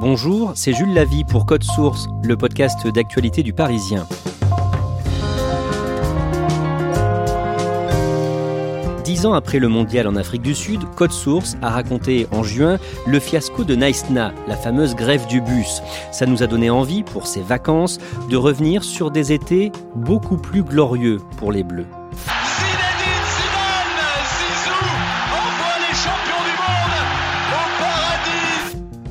Bonjour, c'est Jules Lavie pour Code Source, le podcast d'actualité du Parisien. Dix ans après le mondial en Afrique du Sud, Code Source a raconté en juin le fiasco de Naïsna, la fameuse grève du bus. Ça nous a donné envie, pour ces vacances, de revenir sur des étés beaucoup plus glorieux pour les Bleus.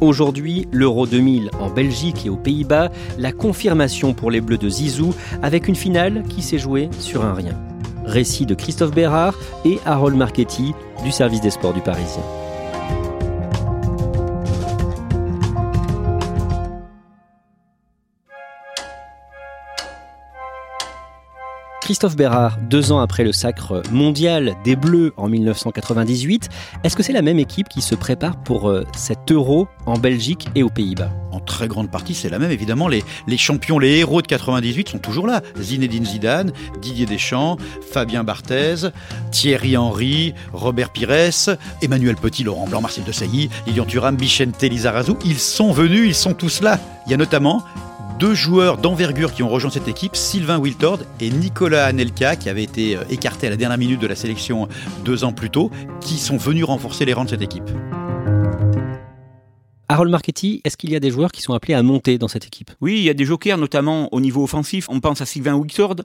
Aujourd'hui, l'Euro 2000 en Belgique et aux Pays-Bas, la confirmation pour les Bleus de Zizou avec une finale qui s'est jouée sur un rien. Récit de Christophe Bérard et Harold Marchetti du service des sports du Parisien. Christophe Bérard, deux ans après le sacre mondial des Bleus en 1998, est-ce que c'est la même équipe qui se prépare pour euh, cet euro en Belgique et aux Pays-Bas? En très grande partie, c'est la même. Évidemment, les, champions, les héros de 98 sont toujours là. Zinedine Zidane, Didier Deschamps, Fabien Barthez, Thierry Henry, Robert Pires, Emmanuel Petit, Laurent Blanc, Marcel Desailly, Lilian Thuram, Bichente Lizarazu. Ils sont venus, ils sont tous là. Il y a notamment deux joueurs d'envergure qui ont rejoint cette équipe, Sylvain Wiltord et Nicolas Anelka, qui avait été euh, écarté à la dernière minute de la sélection deux ans plus tôt, qui sont venus renforcer les rangs de cette équipe. Harold Marchetti, est-ce qu'il y a des joueurs qui sont appelés à monter dans cette équipe? Oui, il y a des jokers, notamment au niveau offensif. On pense à Sylvain Wiltord,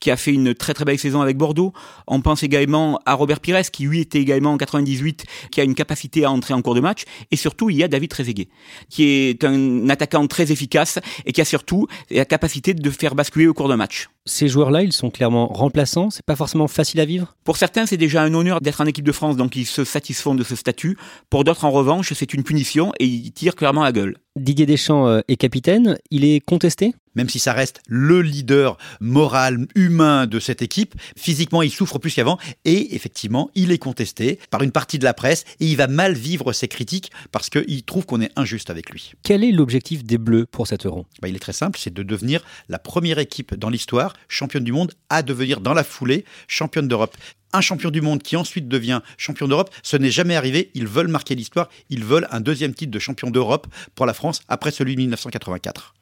qui a fait une très très belle saison avec Bordeaux. On pense également à Robert Pires, qui lui était également en 98, qui a une capacité à entrer en cours de match. Et surtout, il y a David Trezeguet, qui est un attaquant très efficace et qui a surtout la capacité de faire basculer au cours d'un match. Ces joueurs-là, ils sont clairement remplaçants. C'est pas forcément facile à vivre. Pour certains, c'est déjà un honneur d'être en équipe de France, donc ils se satisfont de ce statut. Pour d'autres, en revanche, c'est une punition et ils tirent clairement la gueule. Didier Deschamps euh, est capitaine. Il est contesté? Même si ça reste le leader moral, humain de cette équipe, physiquement, il souffre plus qu'avant. Et effectivement, il est contesté par une partie de la presse et il va mal vivre ses critiques parce qu'il trouve qu'on est injuste avec lui. Quel est l'objectif des Bleus pour cet euro? Bah, il est très simple, c'est de devenir la première équipe dans l'histoire, championne du monde, à devenir dans la foulée championne d'Europe. Un champion du monde qui ensuite devient champion d'Europe, ce n'est jamais arrivé. Ils veulent marquer l'histoire. Ils veulent un deuxième titre de champion d'Europe pour la France après celui de 1984.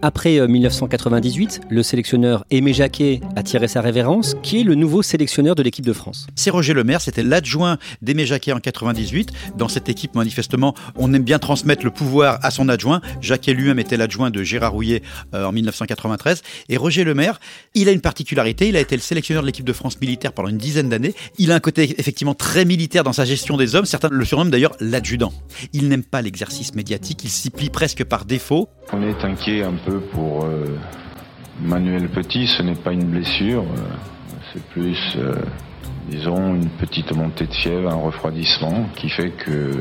Après euh, 1998, le sélectionneur Aimé Jacquet a tiré sa révérence. Qui est le nouveau sélectionneur de l'équipe de France C'est Roger Lemaire, c'était l'adjoint d'Aimé Jacquet en 98. Dans cette équipe, manifestement, on aime bien transmettre le pouvoir à son adjoint. Jacquet lui-même était l'adjoint de Gérard Rouillet euh, en 1993. Et Roger Lemaire, il a une particularité, il a été le sélectionneur de l'équipe de France militaire pendant une dizaine d'années. Il a un côté effectivement très militaire dans sa gestion des hommes. Certains le surnomment d'ailleurs l'adjudant. Il n'aime pas l'exercice médiatique, il s'y plie presque par défaut. On est inquiet un peu pour euh, Manuel Petit, ce n'est pas une blessure, euh, c'est plus, euh, disons, une petite montée de fièvre, un refroidissement qui fait que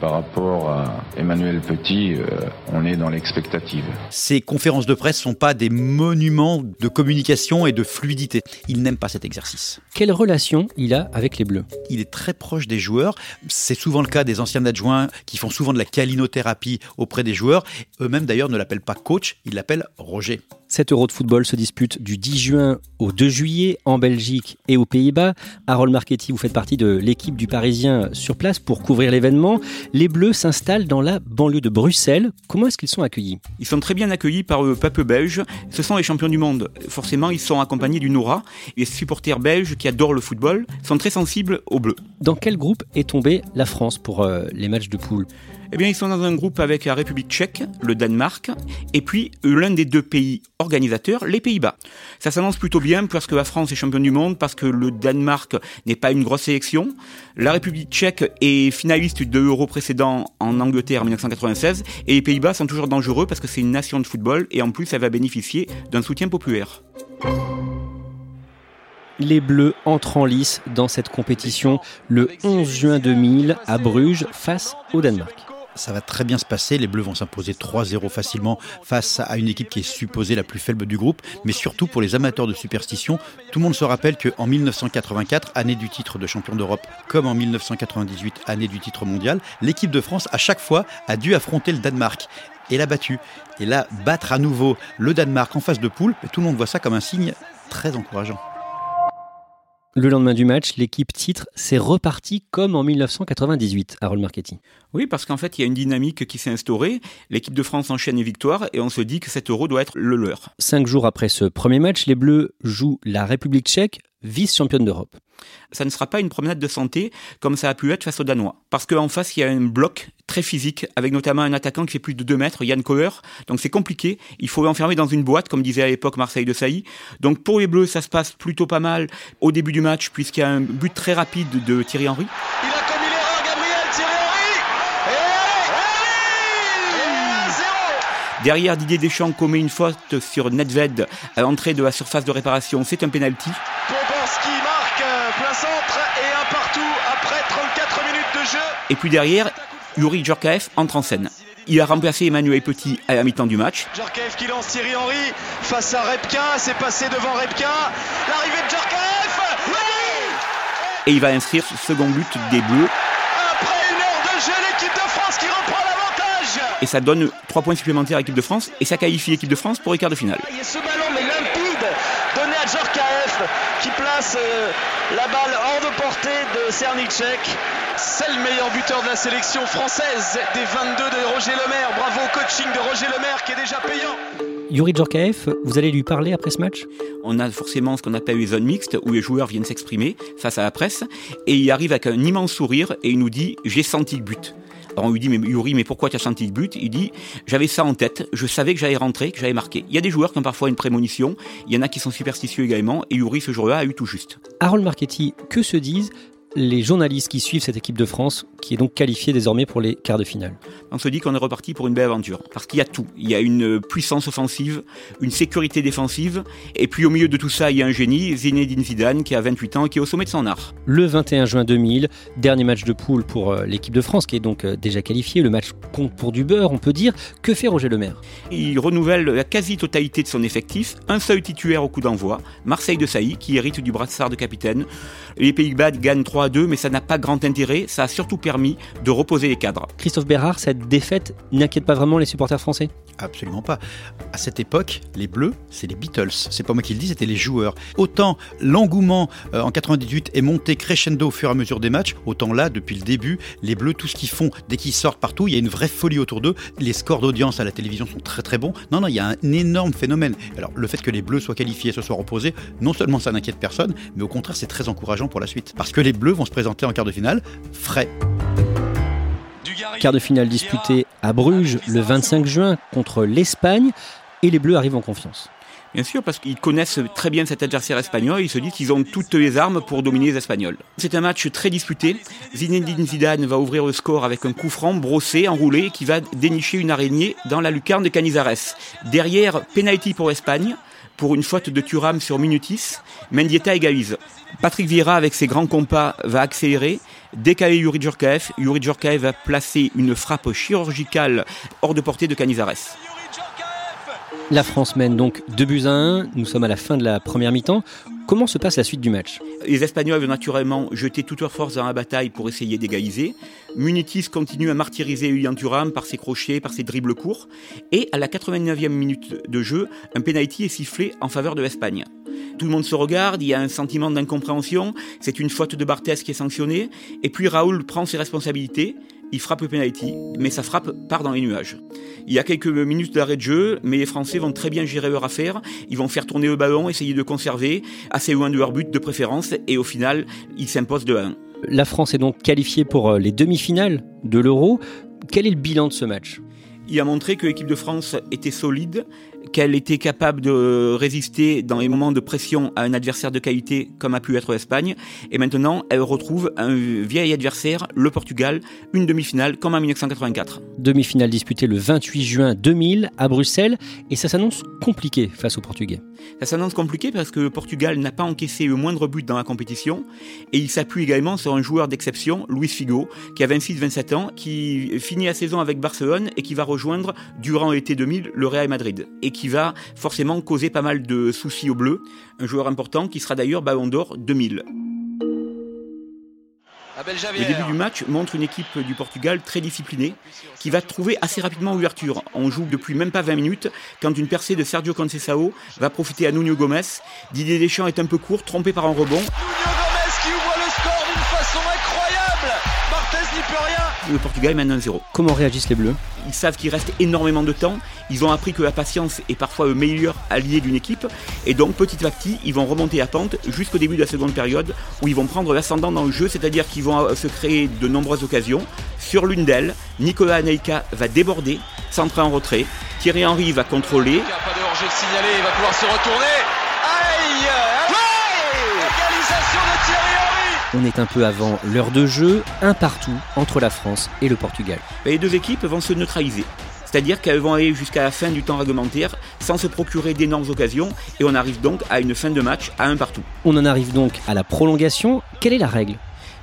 par rapport à Emmanuel Petit, euh, on est dans l'expectative. Ces conférences de presse sont pas des monuments de communication et de fluidité. Il n'aime pas cet exercice. Quelle relation il a avec les Bleus? Il est très proche des joueurs. C'est souvent le cas des anciens adjoints qui font souvent de la calinothérapie auprès des joueurs. Eux-mêmes d'ailleurs ne l'appellent pas coach, ils l'appellent Roger. Cet Euro de football se dispute du 10 juin au 2 juillet en Belgique et aux Pays-Bas. Harold Marchetti, vous faites partie de l'équipe du Parisien sur place pour couvrir l'événement. Les Bleus s'installent dans la banlieue de Bruxelles. Comment est-ce qu'ils sont accueillis? Ils sont très bien accueillis par le peuple belge. Ce sont les champions du monde. Forcément, ils sont accompagnés d'une aura. Les supporters belges qui adorent le football sont très sensibles aux Bleus. Dans quel groupe est tombée la France pour euh, les matchs de poule? Eh bien, ils sont dans un groupe avec la République tchèque, le Danemark, et puis l'un des deux pays organisateurs, les Pays-Bas. Ça s'annonce plutôt bien parce que la France est championne du monde, parce que le Danemark n'est pas une grosse sélection. La République tchèque est finaliste de l'Euro précédent en Angleterre en 1996, et les Pays-Bas sont toujours dangereux parce que c'est une nation de football, et en plus, elle va bénéficier d'un soutien populaire. Les Bleus entrent en lice dans cette compétition le 11 juin 2000 à Bruges face au Danemark ça va très bien se passer. Les Bleus vont s'imposer 3-0 facilement face à une équipe qui est supposée la plus faible du groupe. Mais surtout pour les amateurs de superstition, tout le monde se rappelle qu'en 1984, année du titre de champion d'Europe, comme en 1998, année du titre mondial, l'équipe de France, à chaque fois, a dû affronter le Danemark et l'a battu. Et là, battre à nouveau le Danemark en face de poule, tout le monde voit ça comme un signe très encourageant. Le lendemain du match, l'équipe titre s'est repartie comme en 1998, Harold Marchetti. Oui, parce qu'en fait, il y a une dynamique qui s'est instaurée. L'équipe de France enchaîne les victoires et on se dit que cet euro doit être le leur. Cinq jours après ce premier match, les Bleus jouent la République tchèque, vice-championne d'Europe. Ça ne sera pas une promenade de santé comme ça a pu être face aux Danois. Parce qu'en face, il y a un bloc très physique, avec notamment un attaquant qui fait plus de 2 mètres, Yann Koer. Donc c'est compliqué. Il faut l'enfermer dans une boîte, comme disait à l'époque Marseille de Sailly. Donc pour les Bleus, ça se passe plutôt pas mal au début du match, puisqu'il y a un but très rapide de Thierry Henry. Il a commis l'erreur, Gabriel Thierry Henry. Et, et, zéro. Derrière, Didier Deschamps commet une faute sur Nedved à l'entrée de la surface de réparation. C'est un penalty. Poborski marque plein centre et un partout après 34 minutes de jeu. Et puis derrière, Yuri Djorkaeff entre en scène. Il a remplacé Emmanuel Petit à la mi-temps du match. Djorkaeff qui lance Thierry Henry face à Repka, c'est passé devant Repka. L'arrivée de Djorkaeff oui Et il va inscrire ce second but des Bleus. Après une heure de jeu, l'équipe de France qui reprend l'avantage. Et ça donne 3 points supplémentaires à l'équipe de France et ça qualifie l'équipe de France pour les quarts de finale. Et ce ballon mais limpide donné à Djorkaeff qui place euh, la balle hors de portée de Cernicek. C'est le meilleur buteur de la sélection française des 22 de Roger Lemaire. Bravo au coaching de Roger Lemaire qui est déjà payant. Yuri Djorkaeff, vous allez lui parler après ce match? On a forcément ce qu'on appelle les zones mixtes où les joueurs viennent s'exprimer face à la presse et il arrive avec un immense sourire et il nous dit j'ai senti le but. On lui dit mais Yuri mais pourquoi tu as senti le but? Il dit j'avais ça en tête, je savais que j'allais rentrer, que j'allais marquer. Il y a des joueurs qui ont parfois une prémonition, il y en a qui sont superstitieux également et Yuri ce jour-là a eu tout juste. Harold Marchetti, que se disent les journalistes qui suivent cette équipe de France, qui est donc qualifiée désormais pour les quarts de finale. On se dit qu'on est reparti pour une belle aventure, parce qu'il y a tout. Il y a une puissance offensive, une sécurité défensive, et puis au milieu de tout ça, il y a un génie, Zinedine Zidane, qui a 28 ans et qui est au sommet de son art. Le 21 juin 2000, dernier match de poule pour euh, l'équipe de France, qui est donc euh, déjà qualifiée. Le match compte pour du beurre, on peut dire. Que fait Roger Lemaire? Il renouvelle la quasi-totalité de son effectif, un seul titulaire au coup d'envoi, Marseille de Sailly, qui hérite du brassard de capitaine. Les Pays-Bas gagnent 3 à 2, mais ça n'a pas grand intérêt. Ça a surtout permis de reposer les cadres. Christophe Bérard, cette défaite n'inquiète pas vraiment les supporters français? Absolument pas. À cette époque, les Bleus, c'est les Beatles. C'est pas moi qui le dis, c'était les joueurs. Autant l'engouement euh, en 98 est monté crescendo au fur et à mesure des matchs, autant là, depuis le début, les Bleus, tout ce qu'ils font, dès qu'ils sortent partout, il y a une vraie folie autour d'eux. Les scores d'audience à la télévision sont très très bons. Non, non, il y a un énorme phénomène. Alors, le fait que les Bleus soient qualifiés et se soient reposés, non seulement ça n'inquiète personne, mais au contraire, c'est très encourageant pour la suite. Parce que les Bleus vont se présenter en quart de finale frais. Quart de finale disputé à Bruges le 25 juin contre l'Espagne et les Bleus arrivent en confiance. Bien sûr, parce qu'ils connaissent très bien cet adversaire espagnol, ils se disent qu'ils ont toutes les armes pour dominer les Espagnols. C'est un match très disputé. Zinedine Zidane va ouvrir le score avec un coup franc brossé, enroulé, qui va dénicher une araignée dans la lucarne de Canizares. Derrière, penalty pour l'Espagne, pour une faute de Thuram sur Minutis, Mendieta égalise. Patrick Vieira, avec ses grands compas, va accélérer, décaler Yuri Djorkaeff. Yuri Djorkaeff va placer une frappe chirurgicale hors de portée de Canizares. La France mène donc 2 buts à 1. Nous sommes à la fin de la première mi-temps. Comment se passe la suite du match? Les Espagnols vont naturellement jeter toute leur force dans la bataille pour essayer d'égaliser. Munitis continue à martyriser Julian Thuram par ses crochets, par ses dribbles courts. Et à la 89e minute de jeu, un penalty est sifflé en faveur de l'Espagne. Tout le monde se regarde, il y a un sentiment d'incompréhension, c'est une faute de Barthez qui est sanctionnée, et puis Raoul prend ses responsabilités, il frappe le penalty, mais sa frappe part dans les nuages. Il y a quelques minutes d'arrêt de jeu, mais les Français vont très bien gérer leur affaire. Ils vont faire tourner le ballon, essayer de conserver, assez loin de leur but de préférence, et au final, ils s'imposent de 1. La France est donc qualifiée pour les demi-finales de l'Euro. Quel est le bilan de ce match? Il a montré que l'équipe de France était solide, qu'elle était capable de résister dans les moments de pression à un adversaire de qualité comme a pu être l'Espagne. Et maintenant, elle retrouve un vieil adversaire, le Portugal, une demi-finale comme en 1984. Demi-finale disputée le 28 juin 2000 à Bruxelles, et ça s'annonce compliqué face aux Portugais. Ça s'annonce compliqué parce que le Portugal n'a pas encaissé le moindre but dans la compétition, et il s'appuie également sur un joueur d'exception, Luis Figo, qui a 26-27 ans, qui finit la saison avec Barcelone et qui va rejoindre durant l'été 2000 le Real Madrid, et qui va forcément causer pas mal de soucis aux Bleus, un joueur important qui sera d'ailleurs Ballon d'Or 2000. Le début du match montre une équipe du Portugal très disciplinée qui va trouver assez rapidement ouverture. On joue depuis même pas 20 minutes quand une percée de Sergio Conceição va profiter à Nuno Gomes. Didier Deschamps est un peu court, trompé par un rebond. Le Portugal mène 1-0. Comment réagissent les Bleus? Ils savent qu'il reste énormément de temps. Ils ont appris que la patience est parfois le meilleur allié d'une équipe. Et donc petit à petit, ils vont remonter à pente jusqu'au début de la seconde période où ils vont prendre l'ascendant dans le jeu, c'est-à-dire qu'ils vont euh, se créer de nombreuses occasions. Sur l'une d'elles, Nicolas Anelka va déborder, centrer en retrait. Thierry Henry va contrôler. Il n'y a pas de hors-jeu signalé, il va pouvoir se retourner. Aïe On est un peu avant l'heure de jeu, un partout entre la France et le Portugal. Les deux équipes vont se neutraliser. C'est-à-dire qu'elles vont aller jusqu'à la fin du temps réglementaire sans se procurer d'énormes occasions et on arrive donc à une fin de match à un partout. On en arrive donc à la prolongation. Quelle est la règle?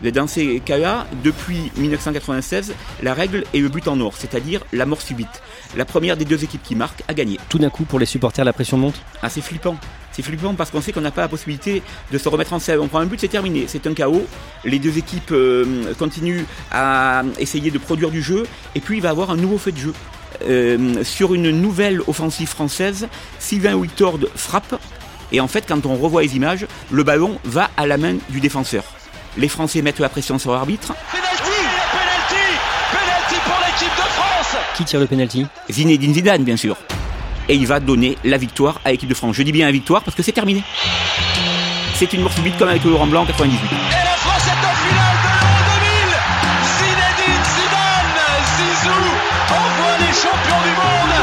Dans ces cas-là, depuis 1996, la règle est le but en or, c'est-à-dire la mort subite. La première des deux équipes qui marque a gagné. Tout d'un coup, pour les supporters, la pression monte? Ah, c'est flippant. C'est flippant parce qu'on sait qu'on n'a pas la possibilité de se remettre en selle. On prend un but, c'est terminé. C'est un chaos. Les deux équipes euh, continuent à essayer de produire du jeu. Et puis, il va y avoir un nouveau fait de jeu. Euh, sur une nouvelle offensive française, Sylvain Wictord frappe. Et en fait, quand on revoit les images, le ballon va à la main du défenseur. Les Français mettent la pression sur l'arbitre. Penalty Penalty pour l'équipe de France Qui tire le penalty? Zinedine Zidane, bien sûr. Et il va donner la victoire à l'équipe de France. Je dis bien la victoire parce que c'est terminé. C'est une mort subite comme avec le Laurent Blanc en 98. Et la France est en finale de l'Euro 2000 Zinedine Zidane Zizou envoie les champions du monde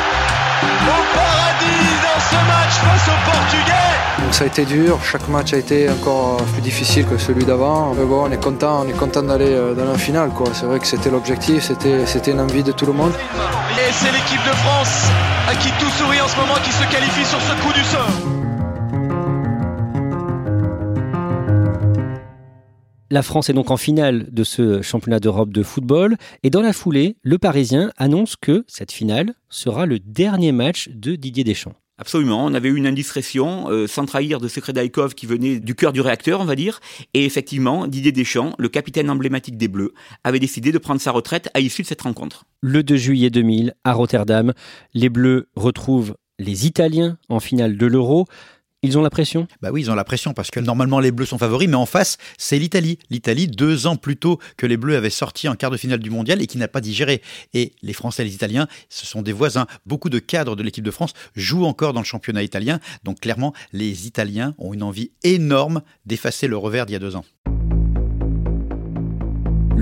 au paradis dans ce match face aux Portugais ça a été dur, chaque match a été encore plus difficile que celui d'avant. Mais bon, on est content, on est content d'aller euh, dans la finale. C'est vrai que c'était l'objectif, c'était, c'était une envie de tout le monde. Et c'est l'équipe de France à qui tout sourit en ce moment qui se qualifie sur ce coup du sort. La France est donc en finale de ce championnat d'Europe de football et dans la foulée, le Parisien annonce que cette finale sera le dernier match de Didier Deschamps. Absolument, on avait eu une indiscrétion, euh, sans trahir de secret d'Aikov qui venait du cœur du réacteur, on va dire. Et effectivement, Didier Deschamps, le capitaine emblématique des Bleus, avait décidé de prendre sa retraite à l'issue de cette rencontre. Le 2 juillet 2000, à Rotterdam, les Bleus retrouvent les Italiens en finale de l'Euro. Ils ont la pression? Bah oui, ils ont la pression parce que normalement les Bleus sont favoris, mais en face, c'est l'Italie. L'Italie, deux ans plus tôt que les Bleus avaient sorti en quart de finale du mondial et qui n'a pas digéré. Et les Français et les Italiens, ce sont des voisins. Beaucoup de cadres de l'équipe de France jouent encore dans le championnat italien. Donc clairement, les Italiens ont une envie énorme d'effacer le revers d'il y a deux ans.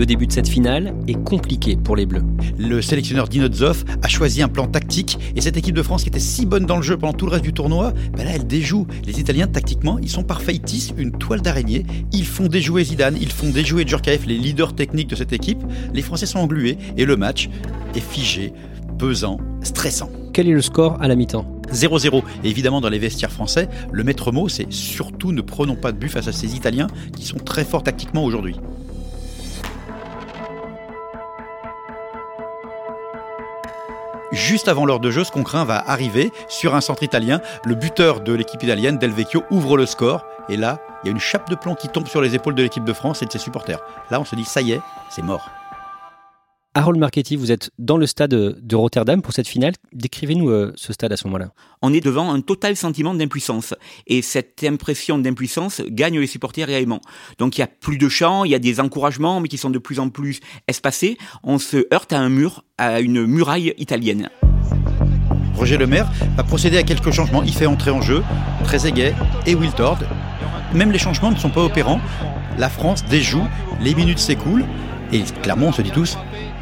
Le début de cette finale est compliqué pour les Bleus. Le sélectionneur Dinozov a choisi un plan tactique et cette équipe de France qui était si bonne dans le jeu pendant tout le reste du tournoi, ben là elle déjoue. Les Italiens tactiquement, ils sont parfaits, ils tissent une toile d'araignée, ils font déjouer Zidane, ils font déjouer Djurkaeff, les leaders techniques de cette équipe. Les Français sont englués et le match est figé, pesant, stressant. Quel est le score à la mi-temps? 0-0. Et évidemment, dans les vestiaires français, le maître mot, c'est surtout ne prenons pas de but face à ces Italiens qui sont très forts tactiquement aujourd'hui. Juste avant l'heure de jeu, ce qu'on craint va arriver sur un centre italien. Le buteur de l'équipe italienne, Del Vecchio, ouvre le score. Et là, il y a une chape de plomb qui tombe sur les épaules de l'équipe de France et de ses supporters. Là, on se dit, ça y est, c'est mort. Harold Marchetti, vous êtes dans le stade de Rotterdam pour cette finale. Décrivez-nous euh, ce stade à ce moment-là. On est devant un total sentiment d'impuissance. Et cette impression d'impuissance gagne les supporters réellement. Donc il y a plus de chants, il y a des encouragements, mais qui sont de plus en plus espacés. On se heurte à un mur, à une muraille italienne. Roger Lemaire va procéder à quelques changements. Il fait entrer en jeu Trezeguet et Wiltord. Même les changements ne sont pas opérants. La France déjoue, les minutes s'écoulent. Et clairement, on se dit tous,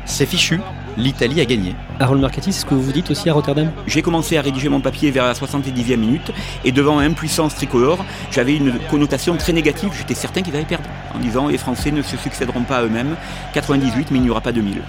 c'est fichu, l'Italie a gagné. Harold Marchetti, c'est ce que vous dites aussi à Rotterdam? J'ai commencé à rédiger mon papier vers la 70e minute et devant impuissance tricolore, j'avais une connotation très négative, j'étais certain qu'ils allaient perdre en disant les Français ne se succéderont pas à eux-mêmes, 98 mais il n'y aura pas 2000.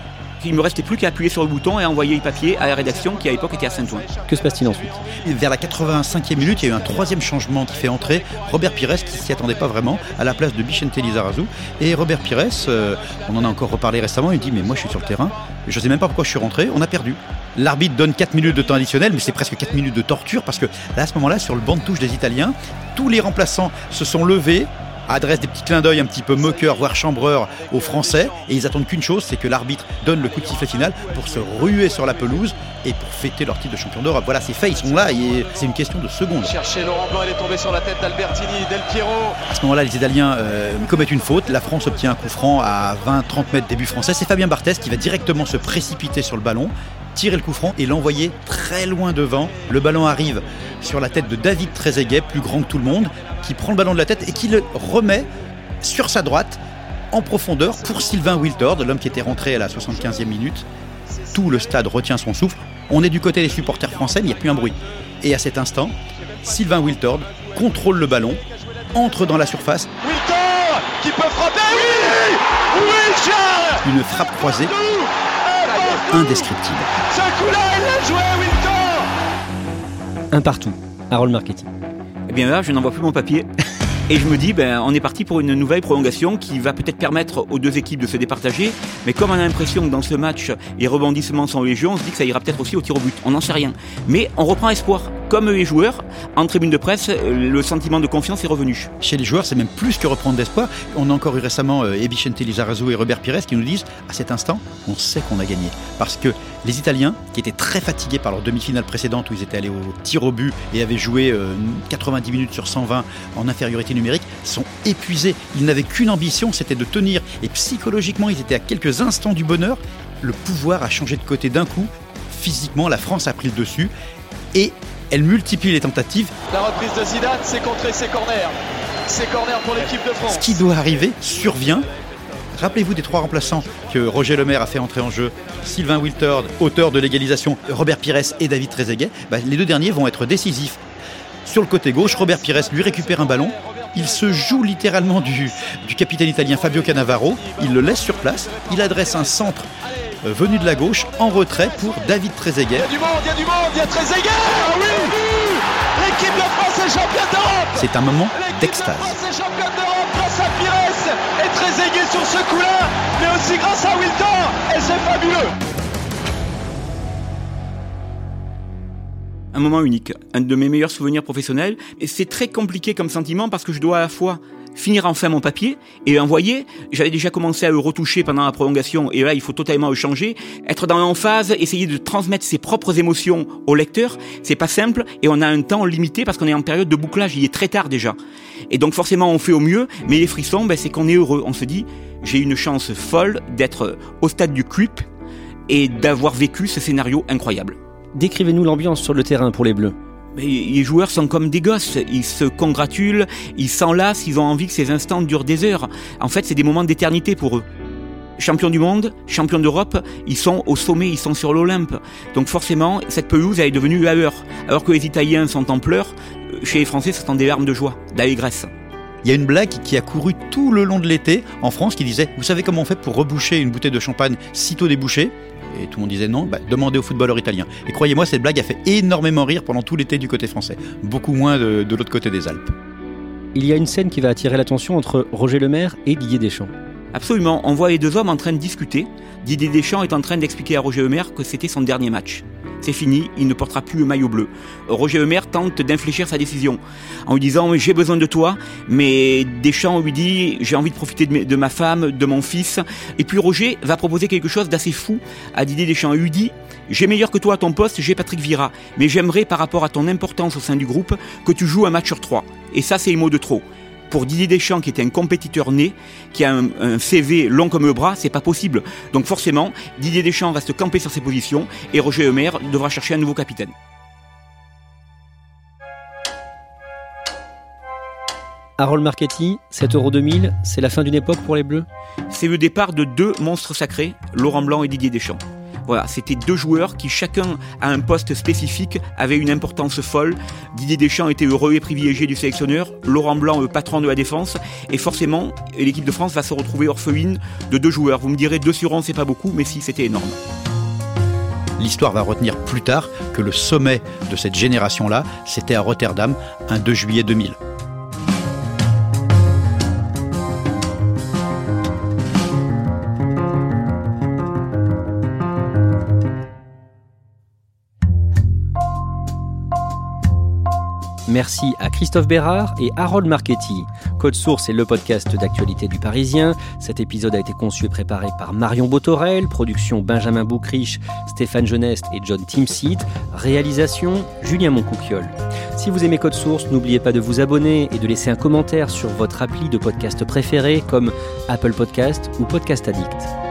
Il me restait plus qu'à appuyer sur le bouton et envoyer le papier à la rédaction qui à l'époque était à Saint-Ouen. Que se passe-t-il ensuite? Vers la 85e minute, il y a eu un troisième changement qui fait entrer Robert Pires, qui s'y attendait pas vraiment, à la place de Bichente Lizarazu. Et Robert Pires, euh, on en a encore reparlé récemment, il dit Mais moi je suis sur le terrain, je sais même pas pourquoi je suis rentré, on a perdu. L'arbitre donne 4 minutes de temps additionnel, mais c'est presque 4 minutes de torture parce que là, à ce moment-là, sur le banc de touche des Italiens, tous les remplaçants se sont levés, adressent des petits clins d'œil un petit peu moqueurs, voire chambreurs aux Français, et ils attendent qu'une chose, c'est que l'arbitre donne le coup de sifflet final pour se ruer sur la pelouse et pour fêter leur titre de champion d'Europe. Voilà, c'est fait, ils sont là, et c'est une question de secondes. Chercher Laurent Blanc, il est tombé sur la tête d'Albertini, Del Piero. À ce moment-là, les Italiens euh, commettent une faute. La France obtient un coup franc à 20-30 mètres début français. C'est Fabien Barthez qui va directement se précipiter sur le ballon, tirer le coup franc et l'envoyer très loin devant. Le ballon arrive sur la tête de David Trezeguet, plus grand que tout le monde, qui prend le ballon de la tête et qui le remet sur sa droite en profondeur pour Sylvain Wiltord, l'homme qui était rentré à la 75e minute. Tout le stade retient son souffle. On est du côté des supporters français, mais il n'y a plus un bruit. Et à cet instant, Sylvain Wiltord contrôle le ballon, entre dans la surface. Wiltord qui peut frapper, oui Oui, Charles Une frappe croisée indescriptible. Ce coup-là, il l'a joué, Wiltord Un partout. Harold Marchetti. Eh bien là, je n'envoie plus mon papier. Et je me dis, ben, on est parti pour une nouvelle prolongation qui va peut-être permettre aux deux équipes de se départager. Mais comme on a l'impression que dans ce match, les rebondissements sont légion, on se dit que ça ira peut-être aussi au tir au but. On n'en sait rien. Mais on reprend espoir. Comme les joueurs, en tribune de presse, le sentiment de confiance est revenu. Chez les joueurs, c'est même plus que reprendre d'espoir. On a encore eu récemment euh, Ebichente Lizarazu et Robert Pires qui nous disent à cet instant, on sait qu'on a gagné. Parce que les Italiens, qui étaient très fatigués par leur demi-finale précédente où ils étaient allés au tir au but et avaient joué euh, 90 minutes sur 120 en infériorité numérique, sont épuisés. Ils n'avaient qu'une ambition, c'était de tenir. Et psychologiquement, ils étaient à quelques instants du bonheur. Le pouvoir a changé de côté d'un coup. Physiquement, la France a pris le dessus. Et elle multiplie les tentatives. La reprise de Zidane, c'est contré, c'est corner. C'est corner pour l'équipe de France. Ce qui doit arriver survient. Rappelez-vous des trois remplaçants que Roger Lemaire a fait entrer en jeu. Sylvain Wiltord, auteur de l'égalisation, Robert Pires et David Trezeguet. Bah, les deux derniers vont être décisifs. Sur le côté gauche, Robert Pires lui récupère un ballon. Il se joue littéralement du, du capitaine italien Fabio Cannavaro. Il le laisse sur place. Il adresse un centre venu de la gauche en retrait pour David Trezeguet. Il y a du monde, il y a du monde, il y a Trezeguet Ah oui L'équipe de France est championne d'Europe C'est un moment L'équipe de d'extase. France est championne d'Europe grâce à Pires et Trezeguet sur ce coup-là, mais aussi grâce à Wilton et c'est fabuleux un moment unique, un de mes meilleurs souvenirs professionnels. Et c'est très compliqué comme sentiment parce que je dois à la fois finir enfin mon papier et envoyer. J'avais déjà commencé à le retoucher pendant la prolongation et là il faut totalement le changer. Être dans l'emphase, essayer de transmettre ses propres émotions au lecteur, c'est pas simple et on a un temps limité parce qu'on est en période de bouclage, il est très tard déjà. Et donc forcément on fait au mieux, mais les frissons, ben, c'est qu'on est heureux. On se dit j'ai une chance folle d'être au stade du CUP et d'avoir vécu ce scénario incroyable. Décrivez-nous l'ambiance sur le terrain pour les Bleus. Les joueurs sont comme des gosses, ils se congratulent, ils s'enlacent, ils ont envie que ces instants durent des heures. En fait, c'est des moments d'éternité pour eux. Champions du monde, champions d'Europe, ils sont au sommet, ils sont sur l'Olympe. Donc forcément, cette pelouse est devenue leur. Alors que les Italiens sont en pleurs, chez les Français, ce sont des larmes de joie, d'allégresse. Il y a une blague qui a couru tout le long de l'été en France qui disait Vous savez comment on fait pour reboucher une bouteille de champagne sitôt débouchée et tout le monde disait non, bah, demandez aux footballeurs italiens. Et croyez-moi, cette blague a fait énormément rire pendant tout l'été du côté français, beaucoup moins de, de l'autre côté des Alpes. Il y a une scène qui va attirer l'attention entre Roger Lemaire et Didier Deschamps. Absolument, on voit les deux hommes en train de discuter. Didier Deschamps est en train d'expliquer à Roger Lemaire que c'était son dernier match. C'est fini, il ne portera plus le maillot bleu. Roger Lemaire tente d'infléchir sa décision en lui disant j'ai besoin de toi, mais Deschamps lui dit j'ai envie de profiter de, ma femme, de mon fils. Et puis Roger va proposer quelque chose d'assez fou à Didier Deschamps. Il lui dit j'ai meilleur que toi à ton poste, j'ai Patrick Vira, mais j'aimerais par rapport à ton importance au sein du groupe que tu joues un match sur trois. Et ça c'est les mots de trop pour Didier Deschamps, qui était un compétiteur né, qui a un, un CV long comme le bras, c'est pas possible. Donc forcément, Didier Deschamps reste campé sur ses positions et Roger Lemaire devra chercher un nouveau capitaine. Harold Marchetti, 7 Euro 2000, c'est la fin d'une époque pour les Bleus? C'est le départ de deux monstres sacrés, Laurent Blanc et Didier Deschamps. Voilà, c'était deux joueurs qui chacun à un poste spécifique avait une importance folle. Didier Deschamps était heureux et privilégié du sélectionneur, Laurent Blanc, le patron de la défense, et forcément, l'équipe de France va se retrouver orpheline de deux joueurs. Vous me direz deux sur 11, c'est pas beaucoup, mais si, c'était énorme. L'histoire va retenir plus tard que le sommet de cette génération-là, c'était à Rotterdam, un 2 juillet 2000. Merci à Christophe Bérard et Harold Marchetti. Code Source est le podcast d'actualité du Parisien. Cet épisode a été conçu et préparé par Marion Botorel, production Benjamin Boucriche, Stéphane Genest et John Timsit, réalisation Julien Moncouquiol. Si vous aimez Code Source, n'oubliez pas de vous abonner et de laisser un commentaire sur votre appli de podcast préféré comme Apple Podcast ou Podcast Addict.